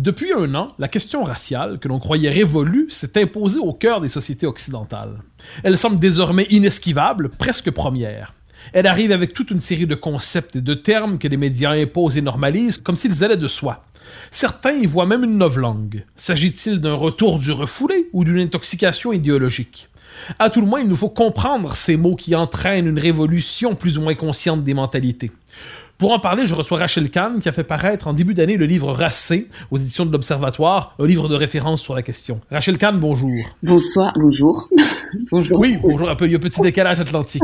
Depuis un an, la question raciale, que l'on croyait révolue, s'est imposée au cœur des sociétés occidentales. Elle semble désormais inesquivable, presque première. Elle arrive avec toute une série de concepts et de termes que les médias imposent et normalisent comme s'ils allaient de soi. Certains y voient même une novlangue. S'agit-il d'un retour du refoulé ou d'une intoxication idéologique? À tout le moins, il nous faut comprendre ces mots qui entraînent une révolution plus ou moins consciente des mentalités. Pour en parler, je reçois Rachel Kahn qui a fait paraître en début d'année le livre Racé aux éditions de l'Observatoire, un livre de référence sur la question. Rachel Kahn, bonjour. Bonsoir, bonjour. bonjour. Oui, bonjour, un peu, il y a un petit décalage atlantique.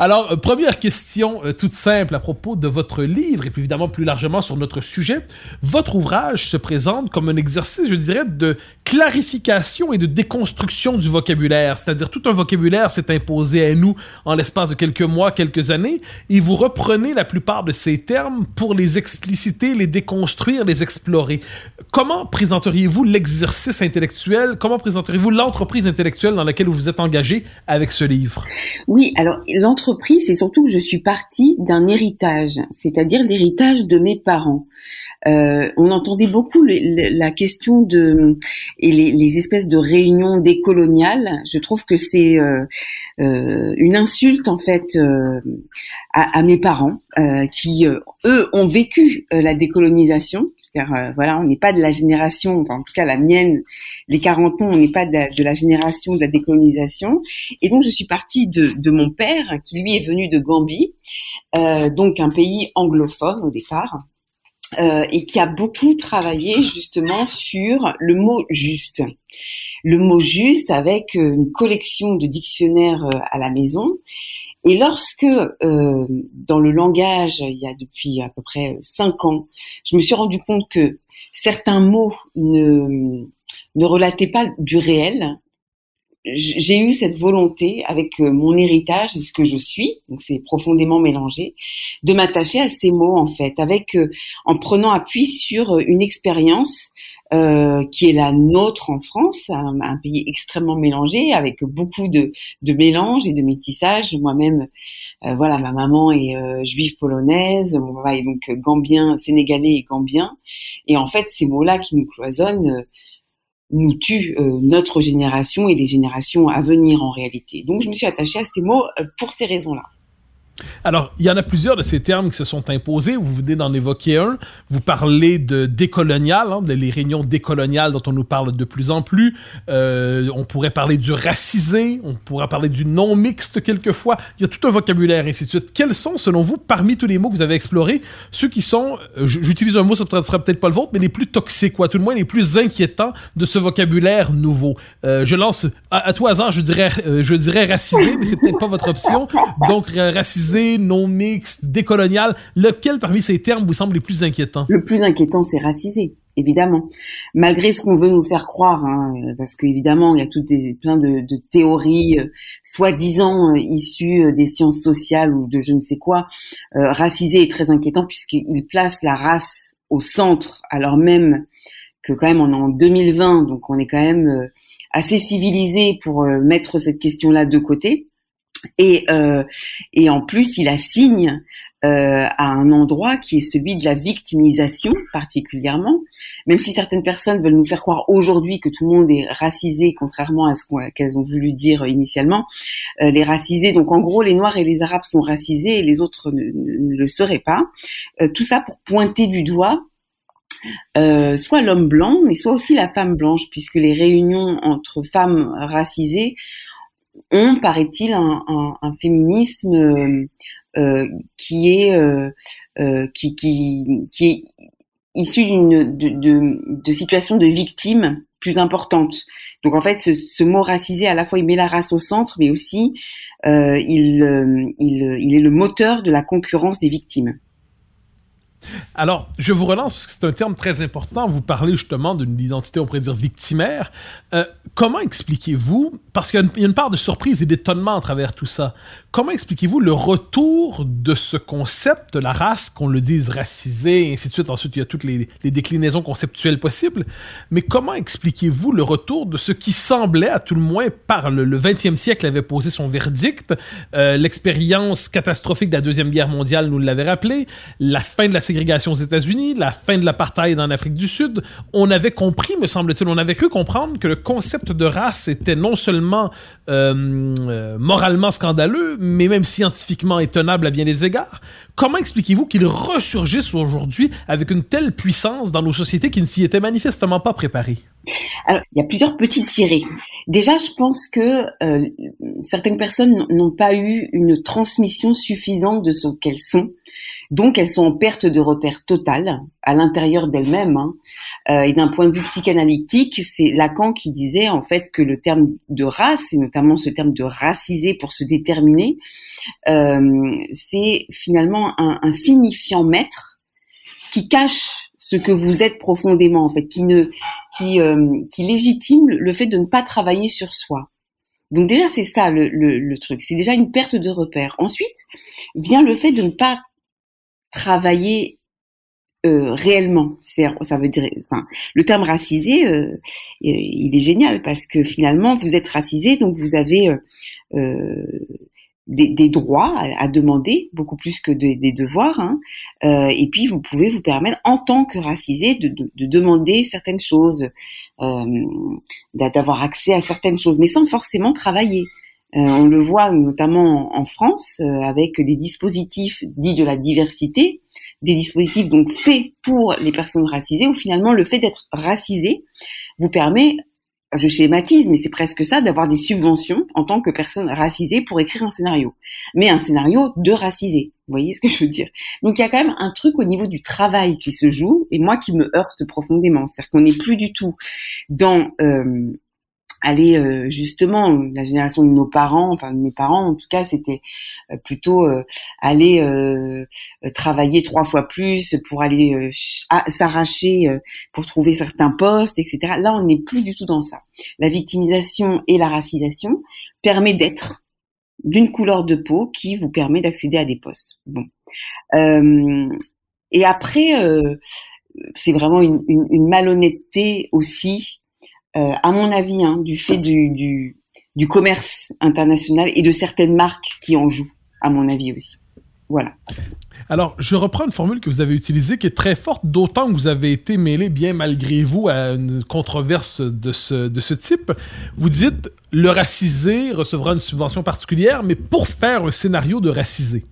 Alors, euh, première question euh, toute simple à propos de votre livre et puis évidemment plus largement sur notre sujet. Votre ouvrage se présente comme un exercice, je dirais, de clarification et de déconstruction du vocabulaire, c'est-à-dire tout un vocabulaire s'est imposé à nous en l'espace de quelques mois, quelques années, et vous reprenez la plupart de ces termes pour les expliciter, les déconstruire, les explorer. Comment présenteriez-vous l'exercice intellectuel, comment présenteriez-vous l'entreprise intellectuelle dans laquelle vous vous êtes engagé avec ce livre? Oui, alors l'entreprise, c'est surtout que je suis partie d'un héritage, c'est-à-dire l'héritage de mes parents. Euh, on entendait beaucoup le, le, la question de et les, les, espèces de réunions décoloniales. Je trouve que c'est euh, euh, une insulte en fait euh, à, à, mes parents euh, qui eux ont vécu la décolonisation. Car voilà, on n'est pas de la génération, enfin, en tout cas la mienne, les 40 ans, on n'est pas de la, de la, génération de la décolonisation. Et donc je suis partie de, de mon père, qui lui est venu de Gambie, donc un pays anglophone au départ. Euh, et qui a beaucoup travaillé justement sur le mot juste. Le mot juste avec euh, une collection de dictionnaires euh, à la maison. Et lorsque, euh, dans le langage, il y a depuis à peu près cinq ans, je me suis rendu compte que certains mots ne, ne relataient pas du réel, j'ai eu cette volonté avec euh, mon héritage et ce que je suis, donc c'est profondément mélangé, de m'attacher à ces mots en fait, avec euh, en prenant appui sur euh, une expérience euh, qui est la nôtre en France, un, pays extrêmement mélangé avec beaucoup de, de mélange et de métissage. Moi-même, euh, voilà, ma maman est euh, juive polonaise, mon papa est donc gambien, sénégalais et gambien, et en fait ces mots-là qui nous cloisonnent nous tue euh, notre génération et les générations à venir en réalité. Donc je me suis attachée à ces mots euh, pour ces raisons-là. Alors, il y en a plusieurs de ces termes qui se sont imposés. Vous venez d'en évoquer un. Vous parlez de décolonial, hein, de les réunions décoloniales dont on nous parle de plus en plus. Euh, on pourrait parler du racisé, on pourrait parler du non mixte quelquefois. Il y a tout un vocabulaire, et ainsi de suite. Quels sont, selon vous, parmi tous les mots que vous avez explorés, ceux qui sont, euh, j'utilise un mot, ça ne sera peut-être pas le vôtre, mais les plus toxiques, quoi, tout le moins les plus inquiétants de ce vocabulaire nouveau? Euh, je lance, à, tout hasard, je dirais, je dirais racisé, mais c'est peut-être pas votre option. Donc, racisé non mixte, décolonial, lequel parmi ces termes vous semble les plus inquiétants Le plus inquiétant, c'est racisé. évidemment. Malgré ce qu'on veut nous faire croire, hein, parce qu'évidemment, il y a toutes des, plein de, théories euh, soi-disant euh, issues euh, des sciences sociales ou de je ne sais quoi. Euh, racisé est très inquiétant puisqu'il place la race au centre, alors même que quand même on est en 2020, donc on est quand même assez civilisé pour mettre cette question-là de côté. Et, euh, et en plus, il assigne euh, à un endroit qui est celui de la victimisation particulièrement, même si certaines personnes veulent nous faire croire aujourd'hui que tout le monde est racisé, contrairement à ce qu'elles ont voulu dire initialement. Euh, les racisés, donc en gros, les Noirs et les Arabes sont racisés et les autres ne, le seraient pas. Euh, tout ça pour pointer du doigt euh, soit l'homme blanc, mais soit aussi la femme blanche, puisque les réunions entre femmes racisées ont, paraît-il, un, un, un, féminisme euh, euh, qui est euh, euh, qui, qui, qui est issu d'une de, de, de situations de victimes plus importantes. Donc en fait, ce, ce, mot racisé, à la fois, il met la race au centre, mais aussi euh, il, il, il est le moteur de la concurrence des victimes. Alors, je vous relance parce que c'est un terme très important. Vous parlez justement d'une identité, on pourrait dire, victimaire. Euh, comment expliquez-vous, parce qu'il y, a une part de surprise et d'étonnement à travers tout ça, comment expliquez-vous le retour de ce concept de la race, qu'on le dise racisé, et ainsi de suite? Ensuite, il y a toutes les, les déclinaisons conceptuelles possibles. Mais comment expliquez-vous le retour de ce qui semblait, à tout le moins, par le, le 20e siècle avait posé son verdict, euh, l'expérience catastrophique de la Deuxième Guerre mondiale nous l'avait rappelé, la fin de la ségrégation aux États-Unis, la fin de l'apartheid en Afrique du Sud, on avait compris, me semble-t-il, on avait cru comprendre que le concept de race était non seulement euh, euh, moralement scandaleux, mais même scientifiquement étonnable à bien des égards. Comment expliquez-vous qu'il ressurgisse aujourd'hui avec une telle puissance dans nos sociétés qui ne s'y étaient manifestement pas préparées? Il y a plusieurs petites tirées. Déjà, je pense que euh, certaines personnes n'ont pas eu une transmission suffisante de ce qu'elles sont donc elles sont en perte de repère totale à l'intérieur d'elles-mêmes. Hein. Euh, et d'un point de vue psychanalytique, c'est Lacan qui disait en fait que le terme de race, et notamment ce terme de raciser pour se déterminer, euh, c'est finalement un, signifiant maître qui cache ce que vous êtes profondément en fait, qui euh, qui légitime le fait de ne pas travailler sur soi. Donc déjà c'est ça le truc, c'est déjà une perte de repère. Ensuite vient le fait de ne pas travailler euh, réellement. Ça veut dire, le terme racisé, euh, il est génial parce que finalement, vous êtes racisé, donc vous avez euh, euh des, droits à, demander, beaucoup plus que de, des devoirs. Hein. Euh, et puis, vous pouvez vous permettre, en tant que racisé, de demander certaines choses, d'avoir accès à certaines choses, mais sans forcément travailler. Euh, on le voit notamment en France euh, avec des dispositifs dits de la diversité, des dispositifs donc faits pour les personnes racisées, où finalement le fait d'être racisé vous permet, je schématise, mais c'est presque ça, d'avoir des subventions en tant que personne racisée pour écrire un scénario. Mais un scénario de racisé. Vous voyez ce que je veux dire? Donc il y a quand même un truc au niveau du travail qui se joue, et moi qui me heurte profondément. C'est-à-dire qu'on n'est plus du tout dans... Euh, aller euh, justement la génération de nos parents, enfin de mes parents en tout cas, c'était euh, plutôt euh, aller travailler trois fois plus pour aller s'arracher pour trouver certains postes, etc. Là, on n'est plus du tout dans ça. La victimisation et la racisation permet d'être d'une couleur de peau qui vous permet d'accéder à des postes. Bon. et après, c'est vraiment une malhonnêteté aussi euh, à mon avis, hein, du fait du, du, du, commerce international et de certaines marques qui en jouent, à mon avis aussi. Voilà. Alors, je reprends une formule que vous avez utilisée qui est très forte, d'autant que vous avez été mêlé, bien malgré vous, à une controverse de ce, de ce type. Vous dites, le racisé recevra une subvention particulière, mais pour faire un scénario de racisé.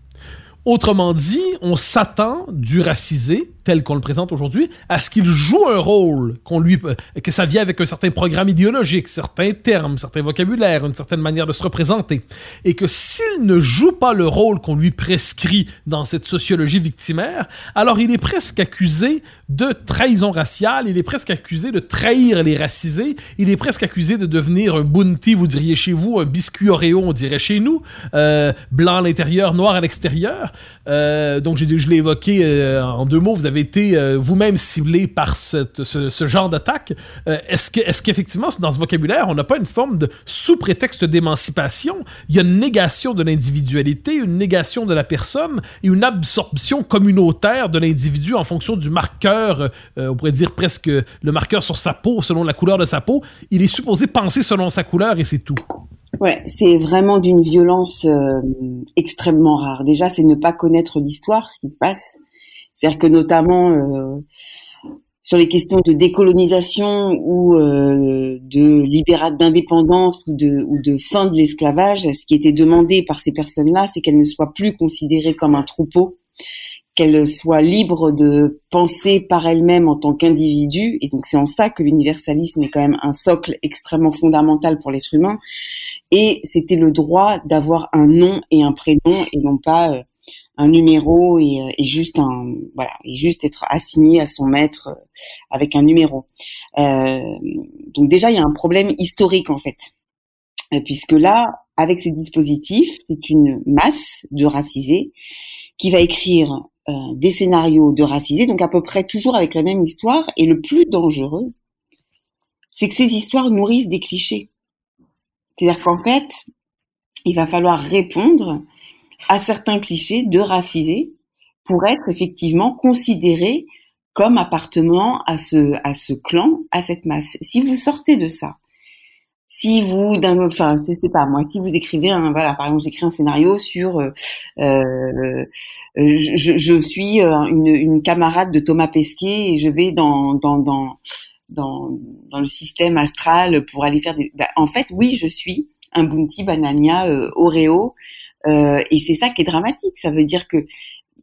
Autrement dit, on s'attend du racisé tel qu'on le présente aujourd'hui, à ce qu'il joue un rôle, qu'on lui, euh, que ça vient avec un certain programme idéologique, certains termes, certains vocabulaires, une certaine manière de se représenter, et que s'il ne joue pas le rôle qu'on lui prescrit dans cette sociologie victimaire, alors il est presque accusé de trahison raciale, il est presque accusé de trahir les racisés, il est presque accusé de devenir un bounty, vous diriez chez vous, un biscuit Oreo, on dirait chez nous, euh, blanc à l'intérieur, noir à l'extérieur, Euh, donc, je, l'ai évoqué euh, en deux mots. Vous avez été euh, vous-même ciblé par ce, genre d'attaque. Est-ce que, est-ce qu'effectivement, dans ce vocabulaire, on n'a pas une forme de sous prétexte d'émancipation? Il y a une négation de l'individualité, une négation de la personne et une absorption communautaire de l'individu en fonction du marqueur. on pourrait dire presque le marqueur sur sa peau, selon la couleur de sa peau. Il est supposé penser selon sa couleur et c'est tout. Ouais, c'est vraiment d'une violence euh, extrêmement rare. Déjà, c'est ne pas connaître l'histoire, ce qui se passe. C'est-à-dire que notamment euh, sur les questions de décolonisation ou euh, de libérat d'indépendance ou de, ou de fin de l'esclavage, ce qui était demandé par ces personnes-là, c'est qu'elles ne soient plus considérées comme un troupeau, qu'elles soient libres de penser par elles-mêmes en tant qu'individus. Et donc c'est en ça que l'universalisme est quand même un socle extrêmement fondamental pour l'être humain. Et c'était le droit d'avoir un nom et un prénom et non pas euh, un numéro et, euh, et juste un voilà et juste être assigné à son maître euh, avec un numéro. Donc déjà il y a un problème historique en fait, puisque là avec ces dispositifs c'est une masse de racisés qui va écrire des scénarios de racisés donc à peu près toujours avec la même histoire et le plus dangereux c'est que ces histoires nourrissent des clichés. C'est-à-dire qu'en fait il va falloir répondre à certains clichés de racisés pour être effectivement considéré comme appartenant à ce, à ce clan, à cette masse. Si vous sortez de ça, si vous, enfin, je sais pas, moi, si vous écrivez un, voilà, par exemple, j'écris un scénario sur, euh, euh, je, suis euh, une, camarade de Thomas Pesquet et je vais dans, dans, dans le système astral pour aller faire des, bah, en fait, oui, je suis un Bounty Banania euh, Oreo, euh, et c'est ça qui est dramatique. Ça veut dire que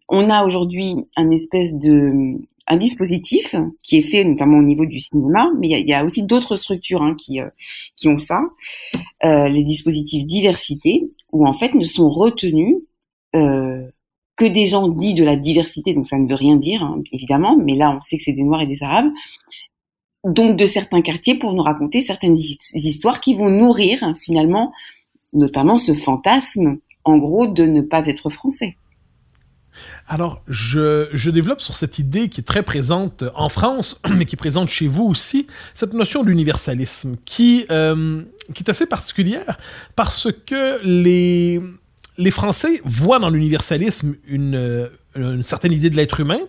on a aujourd'hui un espèce de un dispositif qui est fait notamment au niveau du cinéma, mais il y y a aussi d'autres structures hein, qui euh, qui ont ça, euh, les dispositifs diversité, où en fait ne sont retenus euh, que des gens dits de la diversité, donc ça ne veut rien dire hein, évidemment, mais là on sait que c'est des Noirs et des Arabes, donc de certains quartiers pour nous raconter certaines his- histoires qui vont nourrir hein, finalement notamment ce fantasme en gros de ne pas être français. Alors, je, développe sur cette idée qui est très présente en France, mais qui est présente chez vous aussi, cette notion d'universalisme, qui, euh, qui est assez particulière parce que les, Français voient dans l'universalisme une, une certaine idée de l'être humain.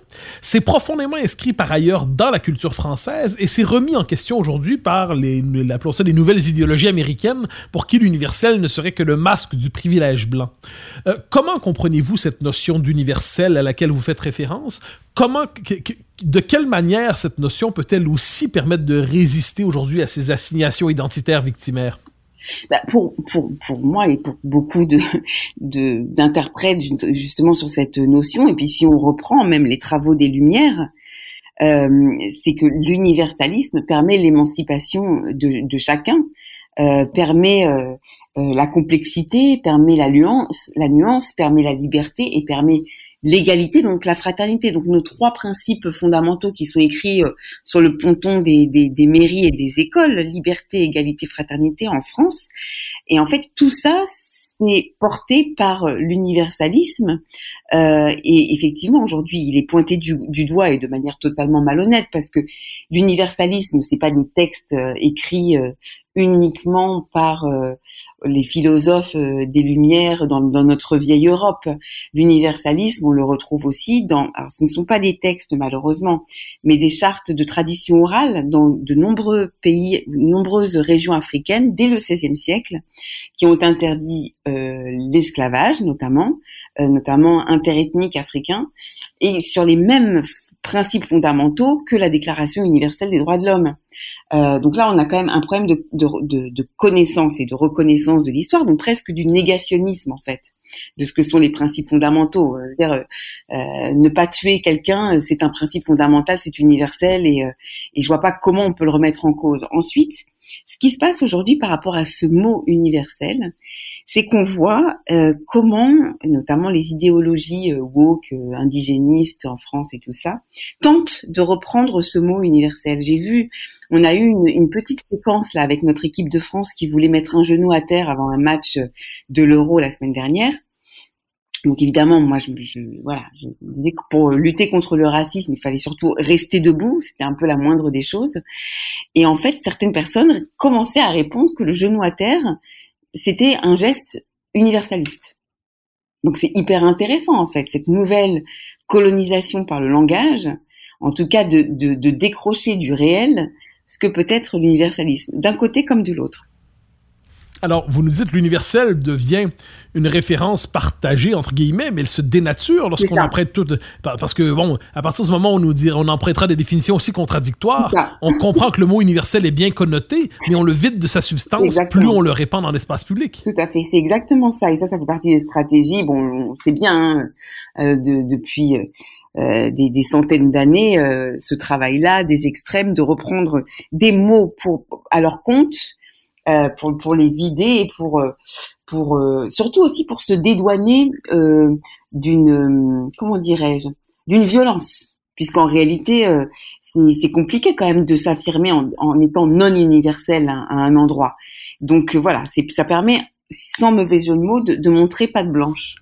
C'est profondément inscrit par ailleurs dans la culture française et c'est remis en question aujourd'hui par les, ça les nouvelles idéologies américaines pour qui l'universel ne serait que le masque du privilège blanc. Euh, comment comprenez-vous cette notion d'universel à laquelle vous faites référence? Comment, de quelle manière cette notion peut-elle aussi permettre de résister aujourd'hui à ces assignations identitaires victimaires? Bah, pour, pour, pour moi et pour beaucoup de, de, d'interprètes ju- justement sur cette notion, et puis si on reprend même les travaux des Lumières, euh, c'est que l'universalisme permet l'émancipation de, de chacun, euh, permet euh, euh, la complexité, permet la nuance, la nuance, permet la liberté et permet l'égalité, donc la fraternité. Donc nos trois principes fondamentaux qui sont écrits euh, sur le ponton des, des, des mairies et des écoles, liberté, égalité, fraternité en France. Et en fait, tout ça, c'est porté par euh, l'universalisme. Euh, et effectivement, aujourd'hui, il est pointé du, du doigt et de manière totalement malhonnête parce que l'universalisme, c'est pas des textes euh, écrits euh, uniquement par euh, les philosophes euh, des Lumières dans, dans notre vieille Europe. L'universalisme, on le retrouve aussi dans, alors ce ne sont pas des textes malheureusement, mais des chartes de tradition orale dans de nombreux pays, de nombreuses régions africaines dès le XVIe siècle, qui ont interdit euh, l'esclavage notamment, euh, notamment interethnique africain, et sur les mêmes principes fondamentaux que la Déclaration universelle des droits de l'homme. Euh, donc là, on a quand même un problème de, connaissance et de reconnaissance de l'histoire, donc presque du négationnisme en fait de ce que sont les principes fondamentaux. Euh, euh, euh, ne pas tuer quelqu'un, euh, c'est un principe fondamental, c'est universel et, et je vois pas comment on peut le remettre en cause. Ensuite, ce qui se passe aujourd'hui par rapport à ce mot universel, c'est qu'on voit euh, comment, notamment les idéologies euh, woke, euh, indigénistes en France et tout ça, tentent de reprendre ce mot universel. J'ai vu, on a eu une, une petite séquence là avec notre équipe de France qui voulait mettre un genou à terre avant un match de l'Euro la semaine dernière Donc évidemment, moi, je, voilà, je disais que pour lutter contre le racisme, il fallait surtout rester debout. C'était un peu la moindre des choses. Et en fait, certaines personnes commençaient à répondre que le genou à terre, c'était un geste universaliste. Donc c'est hyper intéressant en fait cette nouvelle colonisation par le langage, en tout cas de, de, de décrocher du réel ce que peut être l'universalisme, d'un côté comme de l'autre. Alors, vous nous dites l'universel devient une référence partagée entre guillemets, mais elle se dénature lorsqu'on emprunte tout. Parce que bon, à partir du moment où on nous dit, on empruntera des définitions aussi contradictoires, on comprend que le mot universel est bien connoté, mais on le vide de sa substance plus on le répand dans l'espace public. Tout à fait, c'est exactement ça. Et ça, ça fait partie des stratégies. Bon, c'est bien hein, euh, de, depuis. Euh, euh, des, des, centaines d'années, euh, ce travail-là, des extrêmes, de reprendre des mots pour à leur compte, euh, pour, pour les vider et pour pour euh, surtout aussi pour se dédouaner euh, d'une comment dirais-je d'une violence. Puisqu'en réalité euh, c'est compliqué quand même de s'affirmer en, étant non universel à, un endroit. Donc voilà ça permet sans mauvais jeu de mots de, de montrer pas de blanche.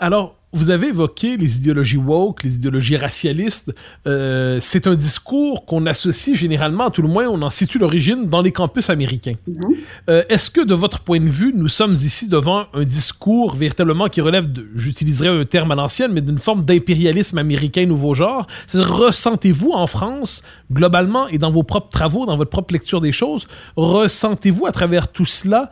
Alors vous avez évoqué les idéologies woke, les idéologies racialistes. Euh, c'est un discours qu'on associe généralement, tout le moins on en situe l'origine dans les campus américains. Mhm. euh, Est-ce que de votre point de vue, nous sommes ici devant un discours véritablement qui relève, j'utiliserai un terme à l'ancienne, mais d'une forme d'impérialisme américain nouveau genre? Ressentez-vous en France, globalement, et dans vos propres travaux, dans votre propre lecture des choses, ressentez-vous à travers tout cela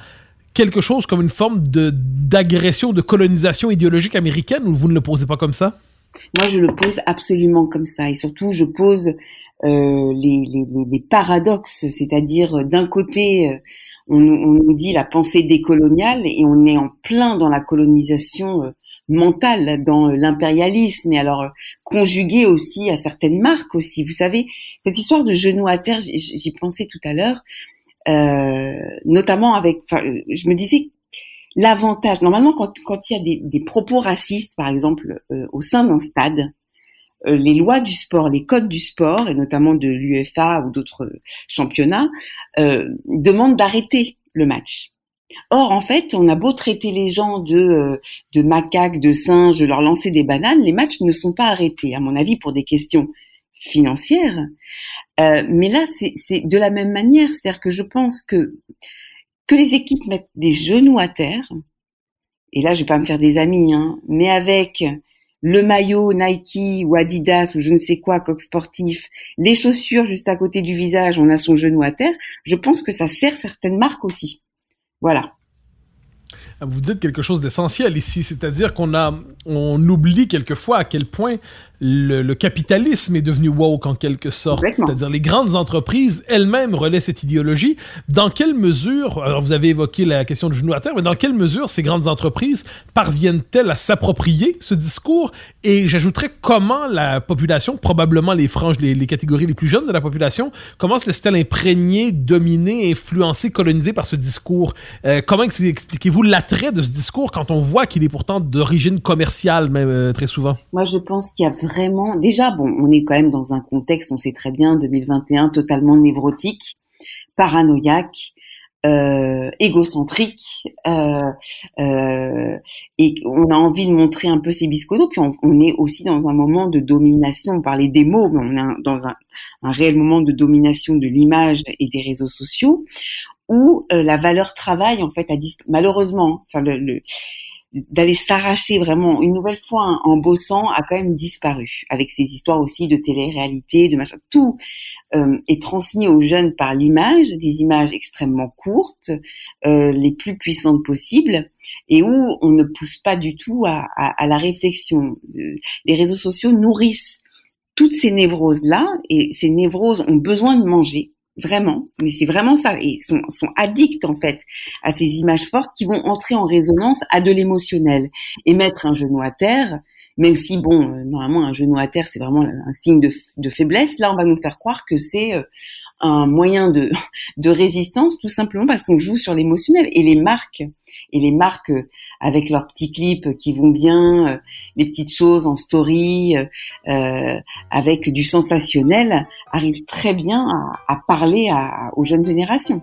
quelque chose comme une forme d'agression, de colonisation idéologique américaine ou vous ne le posez pas comme ça? Moi, je le pose absolument comme ça et surtout, je pose euh, les, les, paradoxes, c'est-à-dire d'un côté, euh, on, on, nous dit la pensée décoloniale et on est en plein dans la colonisation euh, mentale, dans l'impérialisme et alors conjugué aussi à certaines marques aussi. Vous savez, cette histoire de genou à terre, j'y pensais tout à l'heure. Euh, notamment avec, je me disais l'avantage. Normalement, quand, quand il y a des, des propos racistes, par exemple, euh, au sein d'un stade, euh, les lois du sport, les codes du sport, et notamment de l'UEFA ou d'autres championnats, euh, demandent d'arrêter le match. Or, en fait, on a beau traiter les gens de, de macaques, de singes, leur lancer des bananes, les matchs ne sont pas arrêtés, à mon avis, pour des questions financières. Euh, mais là, c'est de la même manière, c'est-à-dire que je pense que que les équipes mettent des genoux à terre, et là je vais pas me faire des amis, hein, mais avec le maillot Nike ou Adidas ou je ne sais quoi, coq sportif, les chaussures juste à côté du visage, on a son genou à terre, je pense que ça sert certaines marques aussi. Voilà. Vous dites quelque chose d'essentiel ici, c'est-à-dire qu'on on oublie quelquefois à quel point le, capitalisme est devenu woke en quelque sorte. C'est-à-dire les grandes entreprises elles-mêmes relaient cette idéologie. Dans quelle mesure, alors vous avez évoqué la question du genou à terre, mais dans quelle mesure ces grandes entreprises parviennent-elles à s'approprier ce discours? Et j'ajouterais comment la population, probablement les franges, les, catégories les plus jeunes de la population, comment se laisse-t-elle imprégner, dominer, influencer, coloniser par ce discours? Euh, Comment expliquez-vous l'attrait de ce discours quand on voit qu'il est pourtant d'origine commerciale même euh, très souvent? Moi je pense qu'il y a vraiment, déjà, bon, on est quand même dans un contexte, on sait très bien, 2021, totalement névrotique, paranoïaque, euh, égocentrique, euh, euh, et on a envie de montrer un peu ses biscodos. Puis on, est aussi dans un moment de domination. On parlait des mots, mais on est dans un, réel moment de domination de l'image et des réseaux sociaux, où la valeur travail en fait a malheureusement. Enfin, le d'aller s'arracher vraiment une nouvelle fois en bossant a quand même disparu avec ces histoires aussi de télé-réalité, de machin. Tout euh, est transmis aux jeunes par l'image, des images extrêmement courtes, euh, les plus puissantes possibles, et où on ne pousse pas du tout à, à la réflexion. Euh, les réseaux sociaux nourrissent toutes ces névroses-là, et ces névroses ont besoin de manger, Vraiment, mais c'est vraiment ça. Et sont, sont addicts en fait à ces images fortes qui vont entrer en résonance à de l'émotionnel et mettre un genou à terre. Même si bon, euh, normalement un genou à terre c'est vraiment un signe de, de, faiblesse. Là, on va nous faire croire que c'est euh, un moyen de, de résistance tout simplement parce qu'on joue sur l'émotionnel et les marques et les marques euh, avec leurs petits clips qui vont bien, euh, les petites choses en story euh, avec du sensationnel arrivent très bien à, parler aux jeunes générations.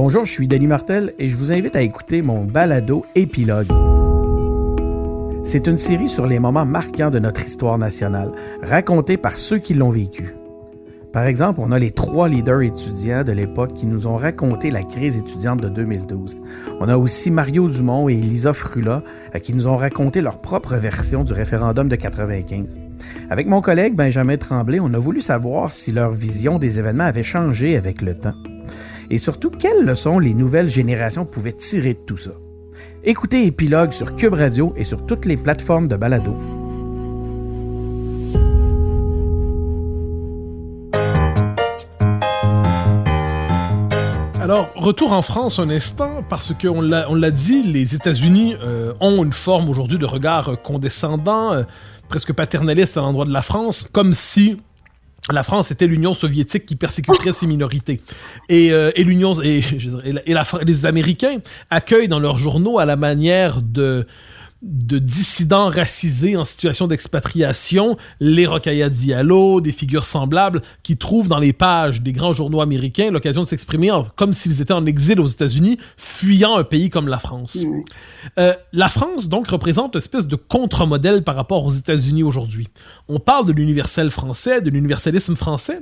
Bonjour, je suis Denis Martel et je vous invite à écouter mon balado Épilogue. C'est une série sur les moments marquants de notre histoire nationale, racontés par ceux qui l'ont vécu. Par exemple, on a les trois leaders étudiants de l'époque qui nous ont raconté la crise étudiante de 2012. On a aussi Mario Dumont et Elisa Frula euh, qui nous ont raconté leur propre version du référendum de 95. Avec mon collègue Benjamin Tremblay, on a voulu savoir si leur vision des événements avait changé avec le temps. Et surtout, quelles leçons les nouvelles générations pouvaient tirer de tout ça? Écoutez Épilogue sur Cube Radio et sur toutes les plateformes de balado. Alors, retour en France un instant, parce qu'on l'a, dit, les États-Unis euh, ont une forme aujourd'hui de regard euh, condescendant, euh, presque paternaliste à l'endroit de la France, comme si la France était l'Union soviétique qui persécuterait ses minorités. Et, euh, et l'Union et, et la- et la les Américains accueillent dans leurs journaux à la manière de de dissidents racisés en situation d'expatriation, les Rokhaya Diallo, des figures semblables, qui trouvent dans les pages des grands journaux américains l'occasion de s'exprimer comme s'ils étaient en exil aux États-Unis, fuyant un pays comme la France. Ouais. Euh, la France, donc, représente une espèce de contre-modèle par rapport aux États-Unis aujourd'hui. On parle de l'universel français, de l'universalisme français.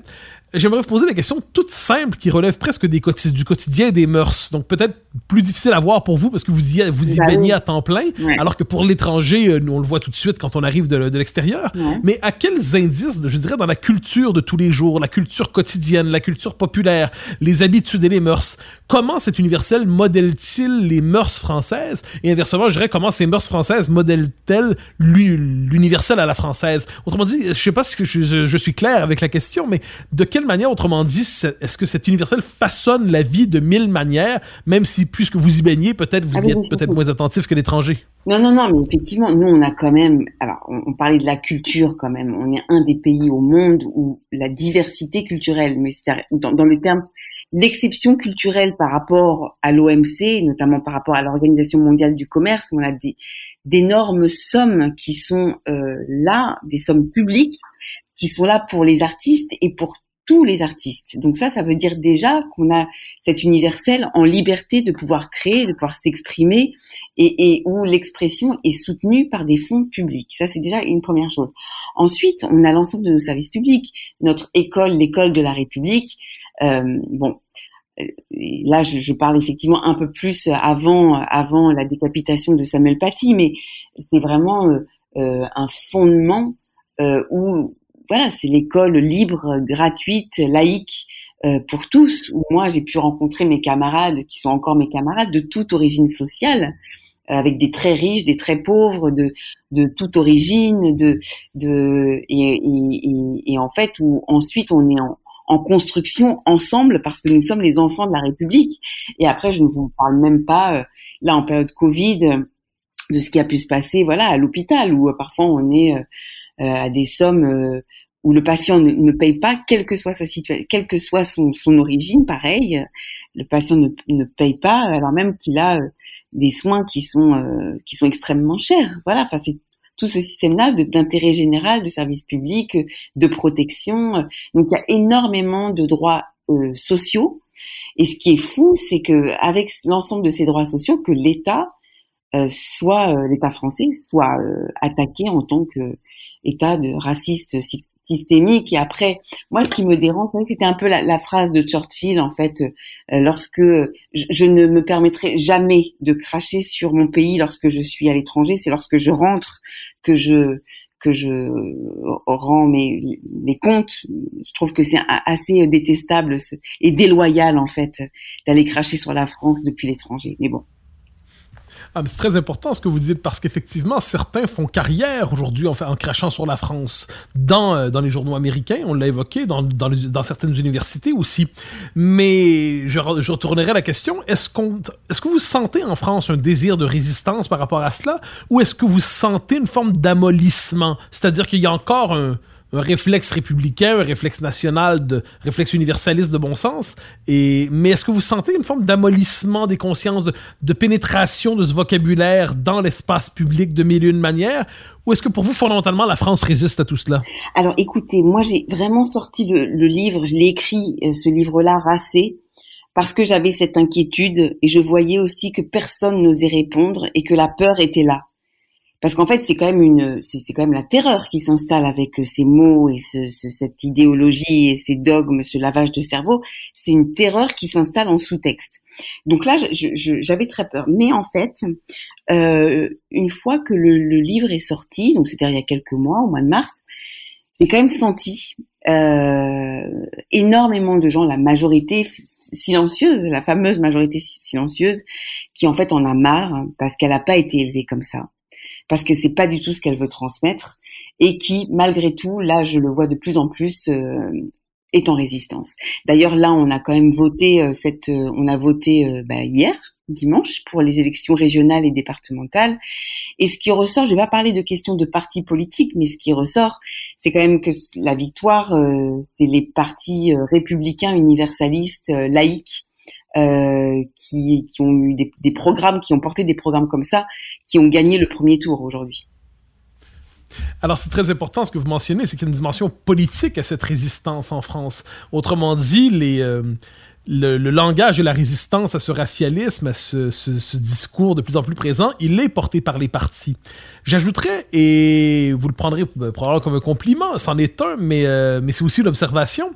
J'aimerais vous poser des questions toutes simples qui relèvent presque des du quotidien et des mœurs. Donc, peut-être plus difficile à voir pour vous parce que vous y, vous y Bah baignez oui. à temps plein, Ouais. alors que pour l'étranger, euh, nous, on le voit tout de suite quand on arrive de, de l'extérieur. Ouais. Mais à quels indices, je dirais, dans la culture de tous les jours, la culture quotidienne, la culture populaire, les habitudes et les mœurs, comment cet universel modèle-t-il les mœurs françaises? Et inversement, je dirais, comment ces mœurs françaises modèlent-elles l'u- l'universel à la française? Autrement dit, je sais pas si je, je- je suis clair avec la question, mais de quelle manière, autrement dit, est-ce que cet universel façonne la vie de mille manières, même si, puisque vous y baignez, peut-être vous Ah y êtes peut-être moins attentif que l'étranger? Non, non, non, mais effectivement, nous, on a quand même, alors, on, on parlait de la culture quand même. On est un des pays au monde où la diversité culturelle, mais c'est dans, dans le terme, l'exception culturelle par rapport à l'OMC, notamment par rapport à l'Organisation mondiale du commerce, on a des d'énormes sommes qui sont euh, là, des sommes publiques, qui sont là pour les artistes et pour tous les artistes. Donc ça, ça veut dire déjà qu'on a cet universel en liberté de pouvoir créer, de pouvoir s'exprimer et, où l'expression est soutenue par des fonds publics. Ça, c'est déjà une première chose. Ensuite, on a l'ensemble de nos services publics, notre école, l'école de la République. Euh, bon, euh, là, je, parle effectivement un peu plus avant, avant la décapitation de Samuel Paty, mais c'est vraiment euh, un fondement où, voilà, c'est l'école libre, gratuite, laïque euh, pour tous. Où moi, j'ai pu rencontrer mes camarades qui sont encore mes camarades de toute origine sociale euh, avec des très riches, des très pauvres, de, de toute origine, de, de et, en fait où ensuite on est en, construction ensemble parce que nous sommes les enfants de la République. Et après, je ne vous parle même pas euh, là en période Covid de ce qui a pu se passer, voilà, à l'hôpital où parfois on est à des sommes euh, où le patient ne, paye pas, quelle que soit sa situation, quelle que soit son, son origine, pareil, euh, le patient ne, ne paye pas alors même qu'il a euh, des soins qui sont euh, qui sont extrêmement chers. Voilà, enfin c'est tout ce système-là d'intérêt général, de service public, euh, de protection. euh. Donc il y a énormément de droits euh, sociaux. Et ce qui est fou, c'est que avec l'ensemble de ces droits sociaux, que l'État euh, soit euh, l'État français soit euh, attaqué en tant que État de raciste, sy- systémique. Et après, moi, ce qui me dérange, c'était un peu la, phrase de Churchill, en fait, euh, lorsque je, ne me permettrai jamais de cracher sur mon pays lorsque je suis à l'étranger. C'est lorsque je rentre que je que je rends mes, mes comptes. Je trouve que c'est assez détestable et déloyal, en fait, d'aller cracher sur la France depuis l'étranger. Mais bon. Ah, c'est très important ce que vous dites parce qu'effectivement, certains font carrière aujourd'hui en, crachant sur la France dans, euh, dans les journaux américains, on l'a évoqué, dans, dans, certaines universités aussi. Mais je, je retournerai la question, est-ce, qu'on, est-ce que vous sentez en France un désir de résistance par rapport à cela ou est-ce que vous sentez une forme d'amollissement? C'est-à-dire qu'il y a encore un un réflexe républicain, un réflexe national, de réflexe universaliste de bon sens. Et, mais est-ce que vous sentez une forme d'amollissement des consciences, de, pénétration de ce vocabulaire dans l'espace public de mille et une manières? Ou est-ce que pour vous, fondamentalement, la France résiste à tout cela? Alors écoutez, moi j'ai vraiment sorti le, livre, je l'ai écrit, euh, ce livre-là, Racé, parce que j'avais cette inquiétude et je voyais aussi que personne n'osait répondre et que la peur était là parce qu'en fait c'est quand même une c'est quand même la terreur qui s'installe avec euh, ces mots et ce, cette idéologie et ces dogmes ce lavage de cerveau. C'est une terreur qui s'installe en sous-texte. Donc là j'avais très peur. Mais en fait euh, une fois que le, livre est sorti donc c'était il y a quelques mois au mois de mars j'ai quand même senti euh, énormément de gens la majorité silencieuse, la fameuse majorité silencieuse, qui en fait en a marre parce qu'elle n'a pas été élevée comme ça parce que c'est pas du tout ce qu'elle veut transmettre et qui, malgré tout, là, je le vois de plus en plus, euh, est en résistance. D'ailleurs, là, on a quand même voté euh, cette, euh, on a voté bah, hier dimanche pour les élections régionales et départementales. Et ce qui ressort, je vais pas parler de questions de partis politiques, mais ce qui ressort, c'est quand même que la victoire, c'est les partis républicains, universalistes, laïcs, euh, qui, ont eu des, des, programmes, qui ont porté des programmes comme ça, qui ont gagné le premier tour aujourd'hui. Alors c'est très important ce que vous mentionnez, c'est qu'il y a une dimension politique à cette résistance en France. Autrement dit, les, euh, le, langage de la résistance à ce racialisme, à ce, discours de plus en plus présent, il est porté par les partis. J'ajouterais, et vous le prendrez probablement comme un compliment, c'en est un, mais, euh, c'est aussi l'observation,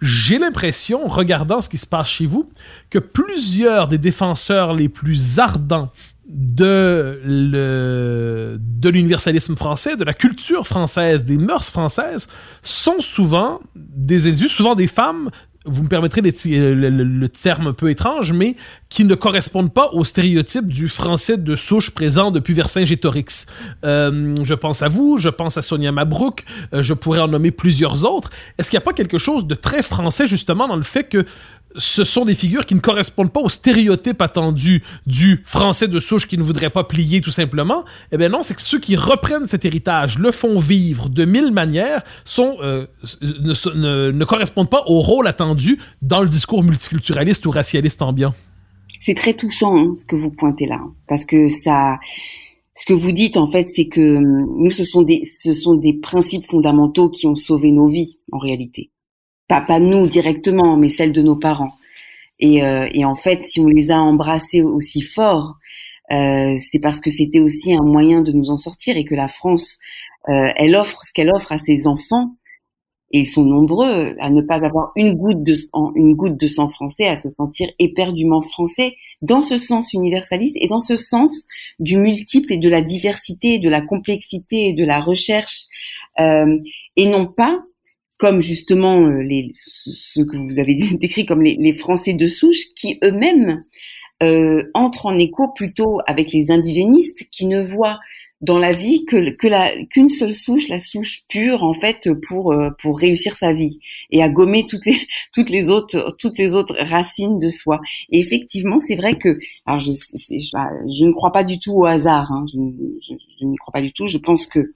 j'ai l'impression, regardant ce qui se passe chez vous, que plusieurs des défenseurs les plus ardents de de l'universalisme français, de la culture française, des mœurs françaises, sont souvent des individus, souvent des femmes vous me permettrez le, terme un peu étrange, mais qui ne correspondent pas au stéréotype du français de souche présent depuis Vercingétorix. Euh, je pense à vous, je pense à Sonia Mabrouk, euh, je pourrais en nommer plusieurs autres. Est-ce qu'il n'y a pas quelque chose de très français justement dans le fait que ce sont des figures qui ne correspondent pas au stéréotype attendu du français de souche qui ne voudrait pas plier tout simplement. Eh bien non, c'est que ceux qui reprennent cet héritage, le font vivre de mille manières, sont, euh, ne, ne, correspondent pas au rôle attendu dans le discours multiculturaliste ou racialiste ambiant. C'est très touchant hein, ce que vous pointez là, parce que ça, ce que vous dites en fait, c'est que hum, nous, ce sont des, ce sont des principes fondamentaux qui ont sauvé nos vies en réalité pas, pas nous directement, mais celles de nos parents. Et, euh, et en fait, si on les a embrassés aussi fort, euh, c'est parce que c'était aussi un moyen de nous en sortir et que la France, euh, elle offre ce qu'elle offre à ses enfants, et ils sont nombreux à ne pas avoir une goutte de une goutte de sang français, à se sentir éperdument français, dans ce sens universaliste et dans ce sens du multiple et de la diversité, de la complexité et de la recherche, euh, et non pas comme justement euh, les, ce que vous avez décrit comme les, Français de souche, qui eux-mêmes euh, entrent en écho plutôt avec les indigénistes, qui ne voient dans la vie que, qu'une seule souche, la souche pure en fait pour euh, pour réussir sa vie et à gommer toutes les toutes les autres toutes les autres racines de soi. Et effectivement, c'est vrai que alors je, je, ne crois pas du tout au hasard. Hein, je, je, n'y crois pas du tout. Je pense que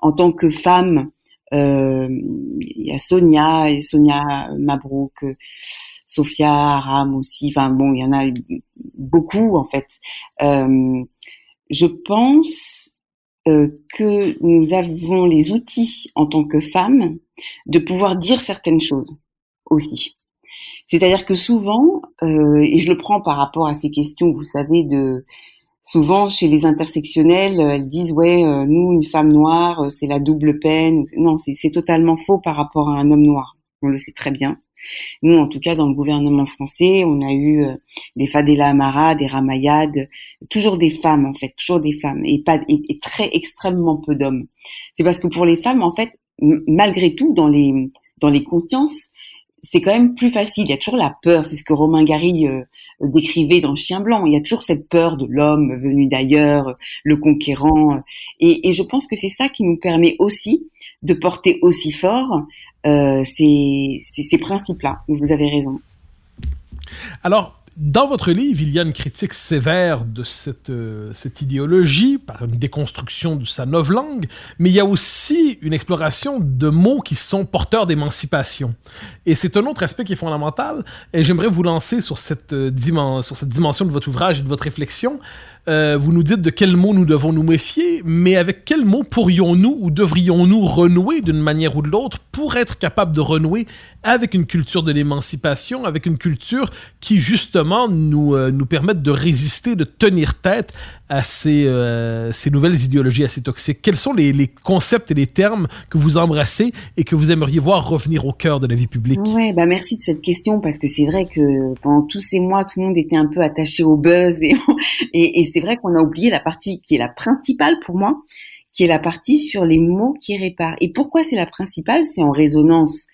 en tant que femme il y a Sonia et Sonia Mabrouk, Sophia Aram aussi. Enfin bon, il y en a beaucoup en fait. Euh, je pense euh, que nous avons les outils en tant que femmes de pouvoir dire certaines choses aussi. C'est-à-dire que souvent, et je le prends par rapport à ces questions, vous savez, de souvent chez les intersectionnels, elles disent ouais, nous une femme noire, c'est la double peine. Non, c'est totalement faux par rapport à un homme noir. On le sait très bien. Nous, en tout cas, dans le gouvernement français, on a eu des Fadela Amara, des Ramayad, toujours des femmes en fait, toujours des femmes, et pas et très extrêmement peu d'hommes. C'est parce que pour les femmes, en fait, malgré tout, dans les dans les consciences, c'est quand même plus facile. Il y a toujours la peur. C'est ce que Romain Gary euh, décrivait dans Chien blanc. Il y a toujours cette peur de l'homme venu d'ailleurs, le conquérant. Et, et, je pense que c'est ça qui nous permet aussi de porter aussi fort euh, ces, ces, ces principes-là. Vous avez raison. Alors, dans votre livre, il y a une critique sévère de cette, euh, cette idéologie par une déconstruction de sa novlangue, mais il y a aussi une exploration de mots qui sont porteurs d'émancipation. Et c'est un autre aspect qui est fondamental, et j'aimerais vous lancer sur cette, euh, sur cette dimension de votre ouvrage et de votre réflexion. Euh, vous nous dites de quels mots nous devons nous méfier, mais avec quels mots pourrions-nous ou devrions-nous renouer d'une manière ou de l'autre pour être capable de renouer avec une culture de l'émancipation, avec une culture qui justement nous, euh, nous permette de résister, de tenir tête à ces, euh, ces nouvelles idéologies assez toxiques. Quels sont les, les, concepts et les termes que vous embrassez et que vous aimeriez voir revenir au cœur de la vie publique? Ouais, bah merci de cette question parce que c'est vrai que pendant tous ces mois, tout le monde était un peu attaché au buzz et, et, et c'est vrai qu'on a oublié la partie qui est la principale pour moi, qui est la partie sur les mots qui réparent. Et pourquoi c'est la principale? C'est en résonance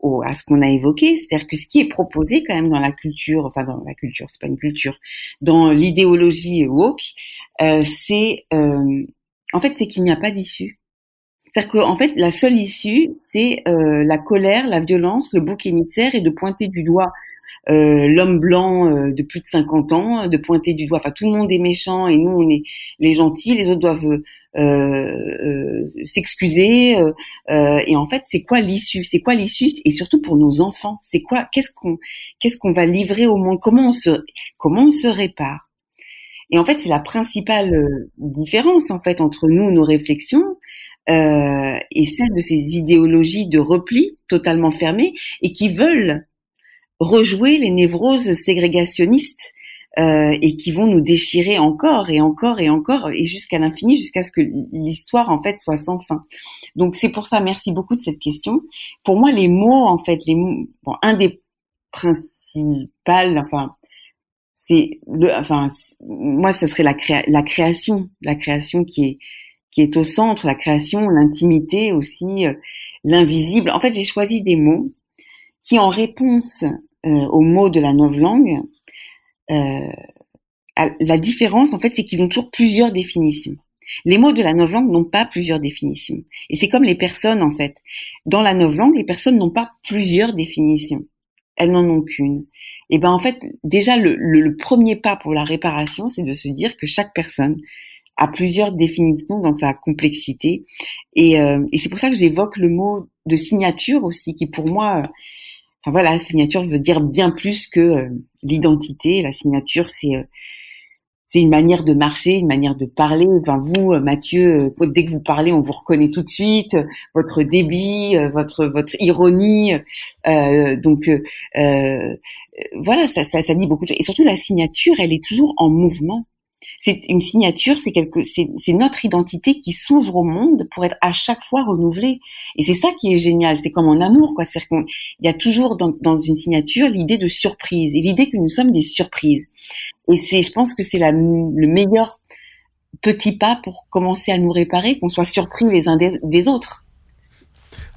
au, à ce qu'on a évoqué, c'est-à-dire que ce qui est proposé quand même dans la culture, enfin dans la culture, c'est pas une culture, dans l'idéologie woke, euh, c'est euh, en fait c'est qu'il n'y a pas d'issue. C'est-à-dire qu'en fait la seule issue c'est euh, la colère, la violence, le bouc émissaire et de pointer du doigt euh, l'homme blanc euh, de plus de 50 ans, de pointer du doigt. Enfin, tout le monde est méchant et nous, on est les gentils. Les autres doivent s'excuser. Euh, et en fait, c'est quoi l'issue? C'est quoi l'issue? Et surtout pour nos enfants, c'est quoi Qu'est-ce qu'on qu'est-ce qu'on va livrer au monde? Comment on se comment on se répare? Et en fait, c'est la principale différence en fait entre nous, nos réflexions. Euh, et celle de ces idéologies de repli totalement fermées et qui veulent rejouer les névroses ségrégationnistes euh, et qui vont nous déchirer encore et encore et encore et jusqu'à l'infini, jusqu'à ce que l'histoire en fait soit sans fin. Donc c'est pour ça, merci beaucoup de cette question. Pour moi, les mots en fait, les mots, bon, un des principales, enfin, c'est enfin, moi, ce serait la, créa la création, la création qui est qui est au centre, la création, l'intimité aussi, euh, l'invisible. En fait, j'ai choisi des mots qui, en réponse euh, aux mots de la novlangue, euh, la différence, en fait, c'est qu'ils ont toujours plusieurs définitions. Les mots de la novlangue n'ont pas plusieurs définitions. Et c'est comme les personnes, en fait. Dans la novlangue, les personnes n'ont pas plusieurs définitions. Elles n'en ont qu'une. Et ben, en fait, déjà, le, premier pas pour la réparation, c'est de se dire que chaque personne a plusieurs définitions dans sa complexité. Et, euh, et c'est pour ça que j'évoque le mot de signature aussi, qui pour moi voilà, la signature veut dire bien plus que euh, l'identité. La signature, c'est euh, c'est une manière de marcher, une manière de parler. Enfin vous, euh, Mathieu, dès que vous parlez, on vous reconnaît tout de suite. Votre débit, votre votre ironie. donc voilà, ça, ça, ça dit beaucoup de choses. Et surtout, la signature, elle est toujours en mouvement. C'est une signature, c'est quelque, c'est notre identité qui s'ouvre au monde pour être à chaque fois renouvelée. Et c'est ça qui est génial. C'est comme en amour, quoi. C'est-à-dire y a toujours dans, dans une signature l'idée de surprise et l'idée que nous sommes des surprises. Et c'est, je pense que c'est le meilleur petit pas pour commencer à nous réparer, qu'on soit surpris les uns des autres.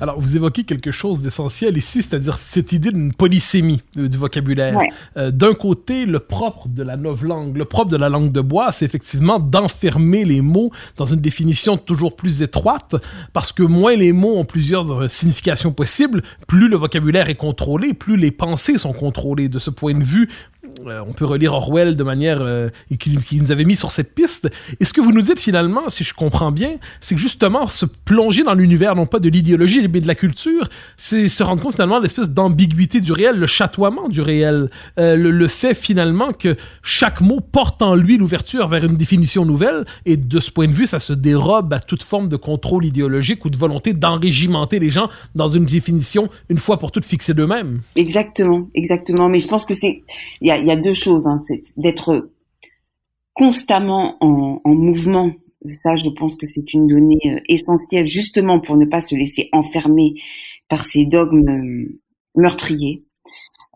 Alors, vous évoquez quelque chose d'essentiel ici, c'est-à-dire cette idée d'une polysémie du vocabulaire. Euh, d'un côté, le propre de la novlangue, le propre de la langue de bois, c'est effectivement d'enfermer les mots dans une définition toujours plus étroite, parce que moins les mots ont plusieurs euh, significations possibles, plus le vocabulaire est contrôlé, plus les pensées sont contrôlées. De ce point de vue, euh, on peut relire Orwell de manière euh, qui, nous avait mis sur cette piste. Et ce que vous nous dites finalement, si je comprends bien, c'est que justement se plonger dans l'univers non pas de l'idéologie mais de la culture, c'est se rendre compte finalement de l'espèce d'ambiguïté du réel, le chatoiement du réel, euh, le, fait finalement que chaque mot porte en lui l'ouverture vers une définition nouvelle. Et de ce point de vue, ça se dérobe à toute forme de contrôle idéologique ou de volonté d'enrégimenter les gens dans une définition une fois pour toutes fixée d'eux-mêmes. Exactement, exactement. Mais je pense que c'est il y a, deux choses. Hein. C'est d'être constamment en, en mouvement. Ça, je pense que c'est une donnée euh, essentielle justement pour ne pas se laisser enfermer par ces dogmes euh, meurtriers.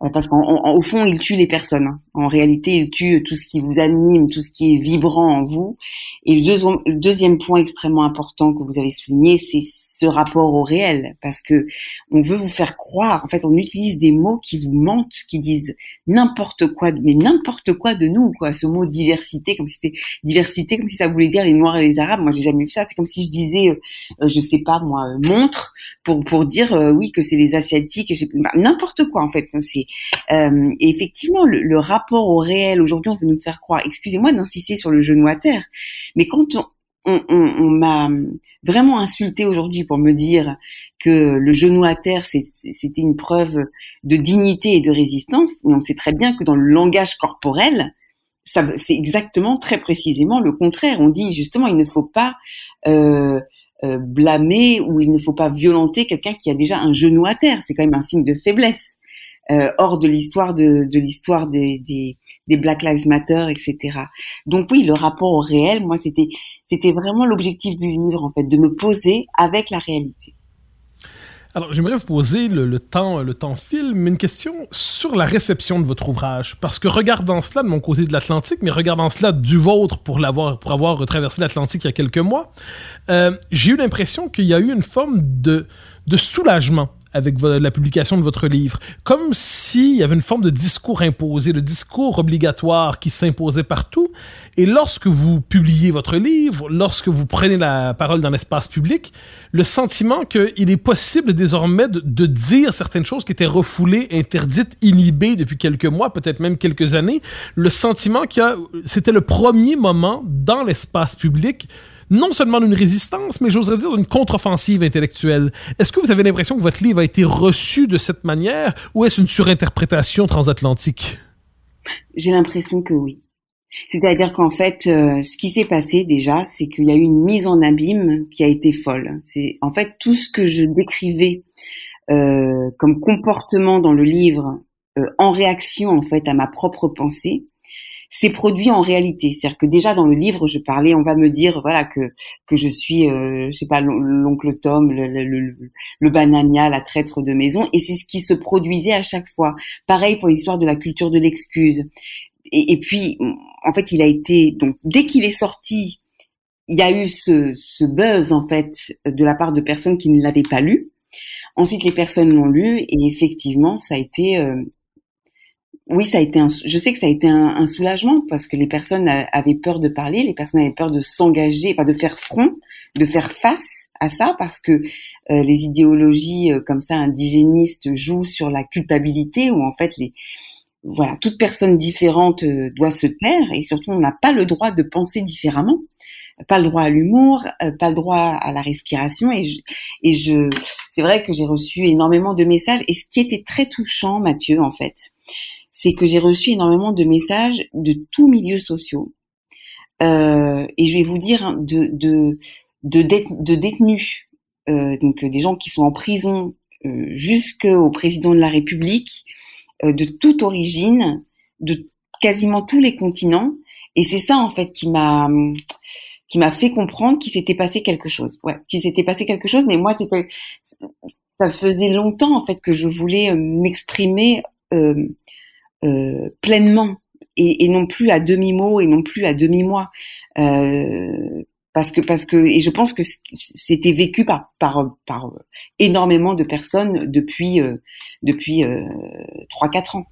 Euh, parce qu'au fond, ils tuent les personnes. Hein. En réalité, ils tuent tout ce qui vous anime, tout ce qui est vibrant en vous. Et le deuxième point extrêmement important que vous avez souligné, c'est ce rapport au réel parce que on veut vous faire croire en fait on utilise des mots qui vous mentent qui disent n'importe quoi mais n'importe quoi de nous quoi. Ce mot diversité comme si c'était diversité comme si ça voulait dire les noirs et les arabes. Moi j'ai jamais vu ça. C'est comme si je disais euh, euh, je sais pas moi euh, montre pour pour dire oui que c'est les asiatiques bah, n'importe quoi en fait. C'est et effectivement le, le rapport au réel aujourd'hui on veut nous faire croire. Excusez-moi d'insister sur le genou à terre mais quand on, on, m'a vraiment insulté aujourd'hui pour me dire que le genou à terre, c'était une preuve de dignité et de résistance. Mais on sait très bien que dans le langage corporel, c'est exactement, très précisément le contraire. On dit justement, il ne faut pas euh, euh, blâmer ou il ne faut pas violenter quelqu'un qui a déjà un genou à terre. C'est quand même un signe de faiblesse. Euh, hors de l'histoire de, l'histoire des, Black Lives Matter, etc. Donc oui, le rapport au réel, moi, c'était c'était vraiment l'objectif du livre, en fait, de me poser avec la réalité. Alors, j'aimerais vous poser le, le, temps, le temps film, une question sur la réception de votre ouvrage. Parce que regardant cela de mon côté de l'Atlantique, mais regardant cela du vôtre pour l'avoir, pour avoir traversé l'Atlantique il y a quelques mois, euh, j'ai eu l'impression qu'il y a eu une forme de, de soulagement avec la publication de votre livre, comme s'il y avait une forme de discours imposé, de discours obligatoire qui s'imposait partout. Et lorsque vous publiez votre livre, lorsque vous prenez la parole dans l'espace public, le sentiment qu'il est possible désormais de, de, dire certaines choses qui étaient refoulées, interdites, inhibées depuis quelques mois, peut-être même quelques années, le sentiment que c'était le premier moment dans l'espace public non seulement d'une résistance, mais j'oserais dire d'une contre-offensive intellectuelle. Est-ce que vous avez l'impression que votre livre a été reçu de cette manière ou est-ce une surinterprétation transatlantique? J'ai l'impression que oui. C'est-à-dire qu'en fait, euh, ce qui s'est passé déjà, c'est qu'il y a eu une mise en abîme qui a été folle. C'est en fait tout ce que je décrivais euh, comme comportement dans le livre euh, en réaction en fait à ma propre pensée c'est produit en réalité. C'est-à-dire que déjà dans le livre, je parlais, on va me dire voilà que que je suis, euh, je sais pas, l'oncle Tom, le, le, le, banania, la traître de maison, et c'est ce qui se produisait à chaque fois. Pareil pour l'histoire de la culture de l'excuse. Et, et, puis, en fait, il a été donc dès qu'il est sorti, il y a eu ce, ce buzz en fait de la part de personnes qui ne l'avaient pas lu. Ensuite, les personnes l'ont lu et effectivement, ça a été euh, oui, ça a été un, je sais que ça a été un, soulagement parce que les personnes avaient peur de parler, les personnes avaient peur de s'engager, enfin de faire front, de faire face à ça parce que euh, les idéologies euh, comme ça indigénistes jouent sur la culpabilité où en fait les voilà toute personne différente euh, doit se taire et surtout on n'a pas le droit de penser différemment, pas le droit à l'humour, pas le droit à la respiration et je, et je c'est vrai que j'ai reçu énormément de messages et ce qui était très touchant Mathieu en fait c'est que j'ai reçu énormément de messages de tous milieux sociaux. Euh, et je vais vous dire hein, de, de, de, détenus, euh, donc des gens qui sont en prison euh, jusqu'au président de la République, euh, de toute origine, de quasiment tous les continents. Et c'est ça en fait qui m'a qui m'a fait comprendre qu'il s'était passé quelque chose. Ouais, qu'il s'était passé quelque chose. Mais moi, c'était ça faisait longtemps en fait que je voulais euh, m'exprimer euh, euh, pleinement et, non plus à demi mot et non plus à demi mois euh, parce que parce que et je pense que c'était vécu par par par énormément de personnes depuis euh, depuis trois quatre ans.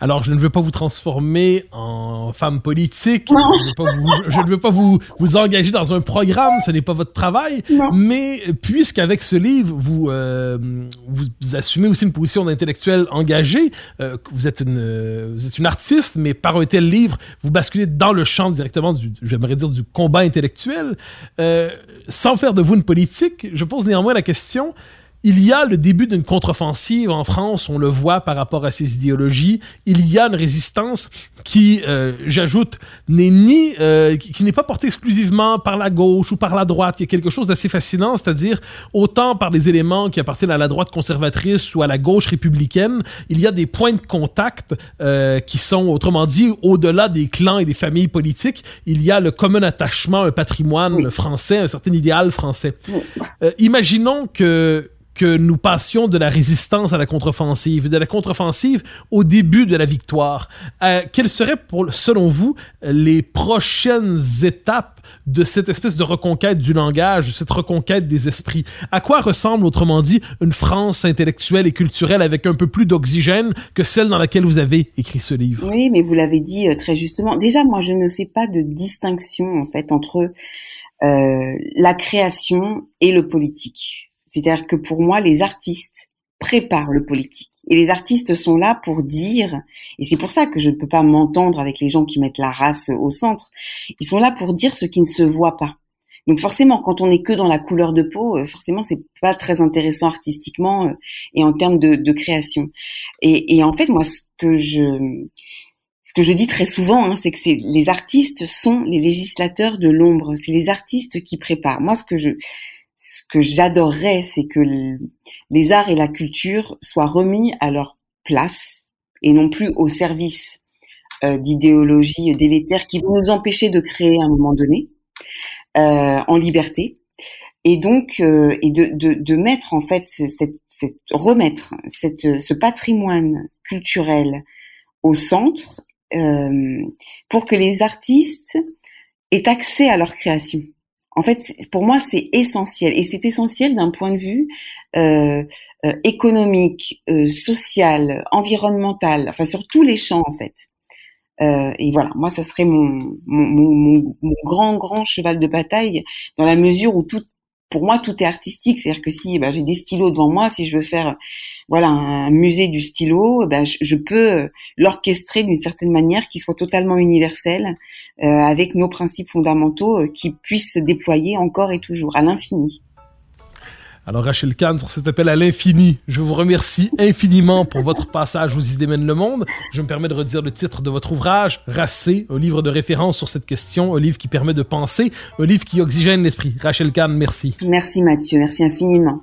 Alors, je ne veux pas vous transformer en femme politique. Je ne veux pas, vous, vous, engager dans un programme. Ce n'est pas votre travail. Mais puisqu'avec ce livre, vous, euh, vous, assumez aussi une position d'intellectuel engagé, euh, vous, êtes une, vous êtes une artiste, mais par un tel livre, vous basculez dans le champ directement, du, j'aimerais dire, du combat intellectuel. Euh, sans faire de vous une politique, je pose néanmoins la question il y a le début d'une contre-offensive en France, on le voit par rapport à ces idéologies. Il y a une résistance qui, euh, j'ajoute, n'est ni euh, qui, qui n'est pas portée exclusivement par la gauche ou par la droite. Il y a quelque chose d'assez fascinant, c'est-à-dire autant par les éléments qui appartiennent à la droite conservatrice ou à la gauche républicaine, il y a des points de contact euh, qui sont, autrement dit, au-delà des clans et des familles politiques. Il y a le commun attachement, un patrimoine français, un certain idéal français. Euh, imaginons que que nous passions de la résistance à la contre-offensive, de la contre-offensive au début de la victoire. Euh, quelles seraient, pour, selon vous, les prochaines étapes de cette espèce de reconquête du langage, de cette reconquête des esprits? À quoi ressemble, autrement dit, une France intellectuelle et culturelle avec un peu plus d'oxygène que celle dans laquelle vous avez écrit ce livre? Oui, mais vous l'avez dit euh, très justement. Déjà, moi, je ne fais pas de distinction, en fait, entre euh, la création et le politique. C'est-à-dire que pour moi, les artistes préparent le politique. Et les artistes sont là pour dire, et c'est pour ça que je ne peux pas m'entendre avec les gens qui mettent la race au centre, ils sont là pour dire ce qui ne se voit pas. Donc forcément, quand on n'est que dans la couleur de peau, euh, forcément, c'est pas très intéressant artistiquement euh, et en termes de, création. Et, en fait, moi, ce que je ce que je dis très souvent, hein, c'est que les artistes sont les législateurs de l'ombre. C'est les artistes qui préparent. Moi, ce que je ce que j'adorerais, c'est que les arts et la culture soient remis à leur place et non plus au service euh, d'idéologies délétères qui vont nous empêcher de créer à un moment donné euh, en liberté. Et donc euh, et de, de, de, mettre en fait cette, cette remettre cette, ce patrimoine culturel au centre pour que les artistes aient accès à leur création en fait, pour moi, c'est essentiel. Et c'est essentiel d'un point de vue euh, euh, économique, euh, social, environnemental, enfin sur tous les champs, en fait. Euh, et voilà, moi, ça serait mon, mon, mon, mon, grand, grand cheval de bataille, dans la mesure où tout, pour moi, tout est artistique. C'est-à-dire que si bah, j'ai des stylos devant moi, si je veux faire voilà un musée du stylo, bah, je, je, peux l'orchestrer d'une certaine manière qui soit totalement universelle, euh, avec nos principes fondamentaux euh, qui puissent se déployer encore et toujours à l'infini. Alors Rachel Kahn, sur cet appel à l'infini, je vous remercie infiniment pour votre passage aux idées mènent le monde. Je me permets de redire le titre de votre ouvrage, Racé, un livre de référence sur cette question, un livre qui permet de penser, un livre qui oxygène l'esprit. Rachel Kahn, merci. Merci Mathieu, merci infiniment.